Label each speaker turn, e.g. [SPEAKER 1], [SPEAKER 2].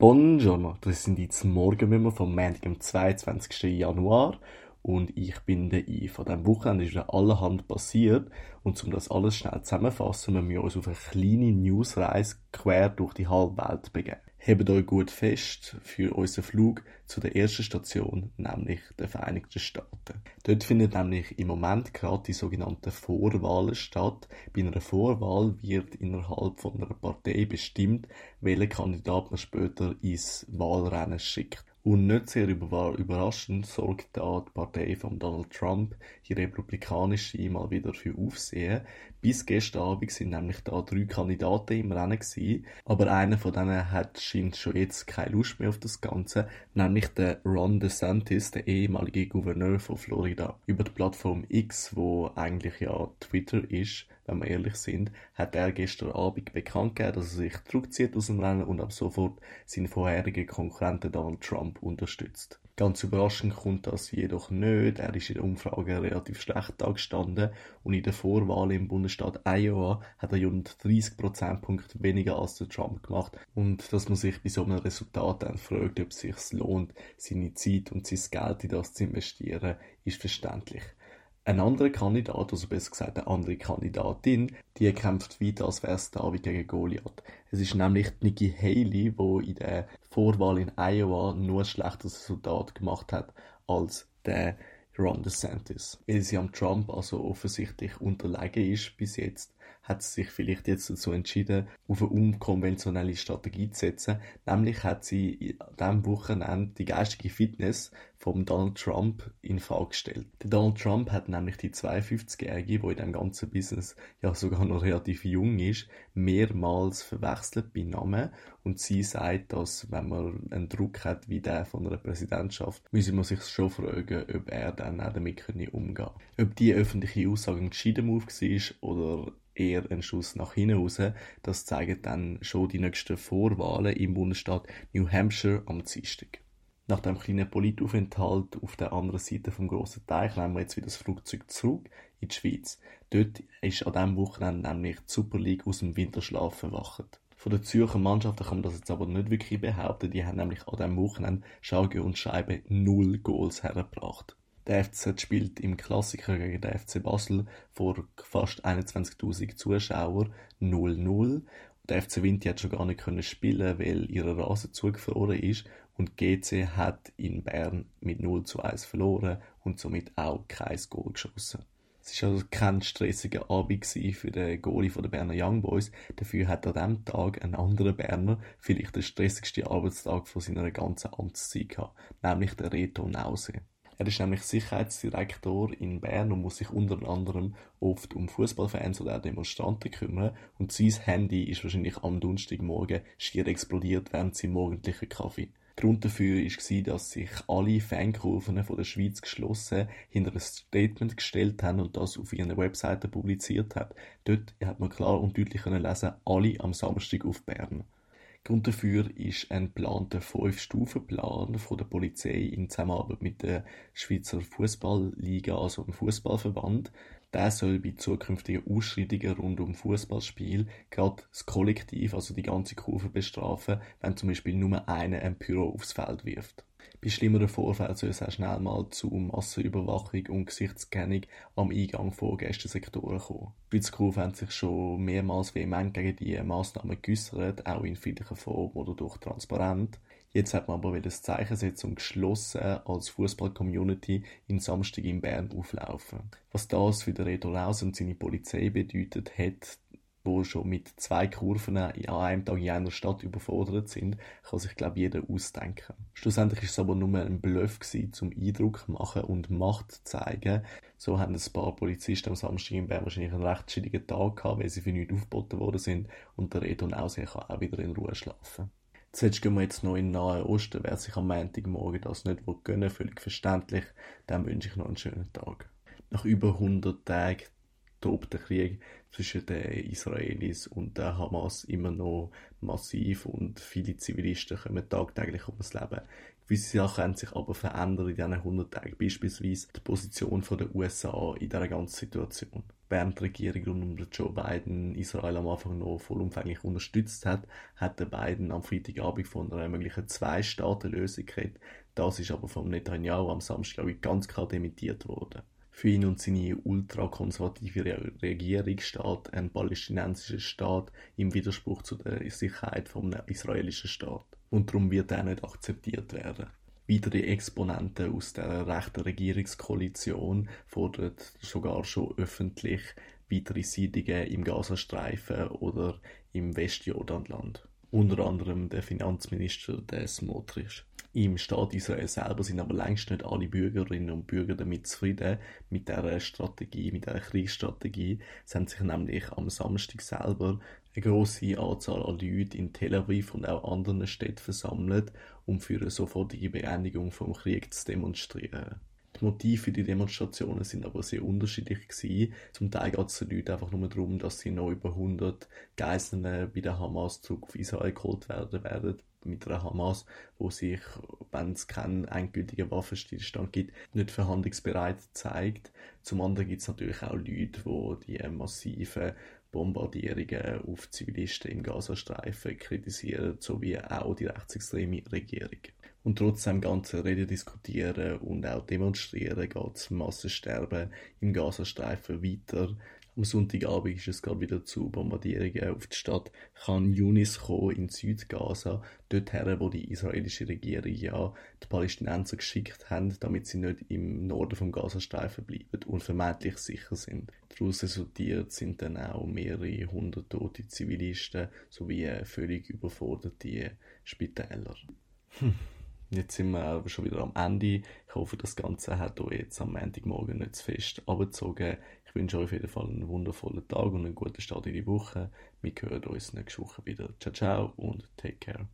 [SPEAKER 1] Buongiorno, das sind jetzt Morgenwimmer vom Montag, am 22. Januar und ich bin der Yves. Von diesem Wochenende ist wieder allerhand passiert und um das alles schnell zusammenzufassen, müssen wir uns auf eine kleine Newsreise quer durch die halbe Welt begeben. Hebt euch gut fest für unseren Flug zu der ersten Station, nämlich den Vereinigten Staaten. Dort findet nämlich im Moment gerade die sogenannten Vorwahlen statt. Bei einer Vorwahl wird innerhalb von einer Partei bestimmt, welcher Kandidat man später ins Wahlrennen schickt. Und nicht sehr überraschend sorgt da die Partei von Donald Trump, die republikanische, mal wieder für Aufsehen. Bis gestern Abend sind nämlich da drei Kandidaten im Rennen gewesen, aber einer von denen hat scheint schon jetzt keine Lust mehr auf das Ganze, nämlich der Ron DeSantis, der ehemalige Gouverneur von Florida. Über die Plattform X, wo eigentlich ja Twitter ist, wenn wir ehrlich sind, hat er gestern Abend bekannt gegeben, dass er sich zurückzieht aus dem Rennen und ab sofort seinen vorherigen Konkurrenten Donald Trump unterstützt. Ganz überraschend kommt das jedoch nicht. Er ist in der Umfrage relativ schlecht gestanden und in der Vorwahl im Bundesstaat Iowa hat er rund 30 Prozentpunkte weniger als der Trump gemacht. Und dass man sich bei so einem Resultat dann fragt, ob es sich lohnt, seine Zeit und sein Geld in das zu investieren, ist verständlich. Ein anderer Kandidat, also besser gesagt eine andere Kandidatin, die kämpft weiter als wäre es David gegen Goliath. Es ist nämlich Nikki Haley, die in der Vorwahl in Iowa nur ein schlechtes Resultat gemacht hat als der Ron DeSantis. Weil sie am Trump also offensichtlich unterlegen ist bis jetzt, hat sie sich vielleicht jetzt dazu entschieden, auf eine unkonventionelle Strategie zu setzen. Nämlich hat sie an diesem Wochenende die geistige Fitness von Donald Trump in Frage gestellt. Der Donald Trump hat nämlich die 52-Jährige, die in dem ganzen Business ja sogar noch relativ jung ist, mehrmals verwechselt bei Namen und sie sagt, dass wenn man einen Druck hat wie der von einer Präsidentschaft, müsse man sich schon fragen, ob er dann auch damit umgehen kann. Ob die öffentliche Aussage ein gescheiter Move war oder eher ein Schuss nach hinten raus. Das zeigen dann schon die nächsten Vorwahlen im Bundesstaat New Hampshire am Dienstag. Nach dem kleinen Politaufenthalt auf der anderen Seite vom grossen Teich nehmen wir jetzt wieder das Flugzeug zurück in die Schweiz. Dort ist an diesem Wochenende nämlich die Super League aus dem Winterschlaf erwacht. Von der Zürcher Mannschaft kann man das jetzt aber nicht wirklich behaupten. Die haben nämlich an diesem Wochenende Schauge und Scheibe null Goals hergebracht. Der FCZ spielt im Klassiker gegen den FC Basel vor fast 21.000 Zuschauern 0-0. Der FC Vinti hat schon gar nicht können spielen, weil ihre Rasen zugefroren ist und GC hat in Bern mit 0 zu 1 verloren und somit auch kein Goal geschossen. Es war also kein stressiger Abend für den Goalie der Berner Young Boys. Dafür hat an diesem Tag ein anderer Berner vielleicht den stressigsten Arbeitstag von seiner ganzen Amtszeit gehabt, nämlich der Reto Nause. Er ist nämlich Sicherheitsdirektor in Bern und muss sich unter anderem oft um Fußballfans oder auch Demonstranten kümmern. Und sein Handy ist wahrscheinlich am Donnerstagmorgen schier explodiert während seinem morgendlichen Kaffee. Grund dafür war, dass sich alle Fankurven von der Schweiz geschlossen hinter ein Statement gestellt haben und das auf ihren Webseiten publiziert haben. Dort hat man klar und deutlich lesen, alle am Samstag auf Bern. Grund dafür ist ein geplanter Fünf-Stufen-Plan von der Polizei in Zusammenarbeit mit der Schweizer Fußballliga, also dem Fußballverband. Der soll bei zukünftigen Ausschreitungen rund um Fußballspiel gerade das Kollektiv, also die ganze Kurve bestrafen, wenn zum Beispiel nur einer ein Pyro aufs Feld wirft. Bei schlimmeren Vorfällen soll es auch schnell mal zu Massenüberwachung und Gesichtskennung am Eingang von Gästensektoren kommen. Die Schweizer haben sich schon mehrmals vehement gegen diese Massnahmen geäußert, auch in friedlicher Form oder durch transparent. Jetzt hat man aber wieder das Zeichen setzen und geschlossen als Fußball-Community in Samstag in Bern auflaufen. Was das für den Reto Laus und seine Polizei bedeutet, hat wo schon mit zwei Kurven an einem Tag in einer Stadt überfordert sind, kann sich, glaube ich, jeder ausdenken. Schlussendlich ist es aber nur ein Bluff gewesen, zum Eindruck machen und Macht zeigen. So haben ein paar Polizisten am Samstag in Bern wahrscheinlich einen recht schwierigen Tag gehabt, weil sie für nichts aufgeboten worden sind und der Reto Nauser kann auch wieder in Ruhe schlafen. Zuerst gehen wir jetzt noch in den Nahen Osten. Wer sich am Montagmorgen das nicht gönnen völlig verständlich, dann wünsche ich noch einen schönen Tag. Nach über 100 Tagen tobt der Krieg zwischen den Israelis und der Hamas immer noch massiv und viele Zivilisten kommen tagtäglich ums Leben. Gewisse Sachen haben sich aber verändert in diesen 100 Tagen, beispielsweise die Position der USA in dieser ganzen Situation. Während die Regierung unter Joe Biden Israel am Anfang noch vollumfänglich unterstützt hat, hat der Biden am Freitagabend von einer möglichen Zwei-Staaten-Lösung geredet. Das ist aber vom Netanyahu am Samstag ganz klar dementiert worden. Für ihn und seine ultrakonservative Regierung steht ein palästinensischer Staat im Widerspruch zu der Sicherheit vom israelischen Staat. Und darum wird er nicht akzeptiert werden. Weitere Exponenten aus der rechten Regierungskoalition fordern sogar schon öffentlich weitere Siedlungen im Gazastreifen oder im Westjordanland. Unter anderem der Finanzminister des Smotrich. Im Staat Israel selber sind aber längst nicht alle Bürgerinnen und Bürger damit zufrieden mit der Strategie, mit der Kriegsstrategie. Es haben sich nämlich am Samstag selber eine große Anzahl an Leuten in Tel Aviv und auch anderen Städten versammelt, um für eine sofortige Beendigung vom Krieg zu demonstrieren. Die Motive für die Demonstrationen sind aber sehr unterschiedlich gewesen. Zum Teil geht es den Leuten einfach nur darum, dass sie noch über 100 Geiseln bei der Hamas zurück auf Israel geholt werden werden mit der Hamas, wo sich, wenn es keinen endgültigen Waffenstillstand gibt, nicht verhandlungsbereit zeigt. Zum anderen gibt es natürlich auch Leute, die die massiven Bombardierungen auf Zivilisten im Gazastreifen kritisieren, sowie auch die rechtsextreme Regierung. Und trotzdem ganze Reden diskutieren und auch demonstrieren geht das Massensterben im Gazastreifen weiter. Am Sonntagabend ist es gerade wieder zu Bombardierungen auf die Stadt Khan Yunis gekommen, in Südgaza, dorthin, wo die israelische Regierung ja die Palästinenser geschickt haben, damit sie nicht im Norden vom Gazastreifen bleiben und vermeintlich sicher sind. Daraus resultiert sind dann auch mehrere hundert tote Zivilisten sowie völlig überforderte Spitäler. Hm. Jetzt sind wir aber schon wieder am Ende. Ich hoffe, das Ganze hat euch jetzt am Montagmorgen nicht zu fest abgezogen. Ich wünsche euch auf jeden Fall einen wundervollen Tag und einen guten Start in die Woche. Wir hören uns nächste Woche wieder. Ciao, ciao und take care.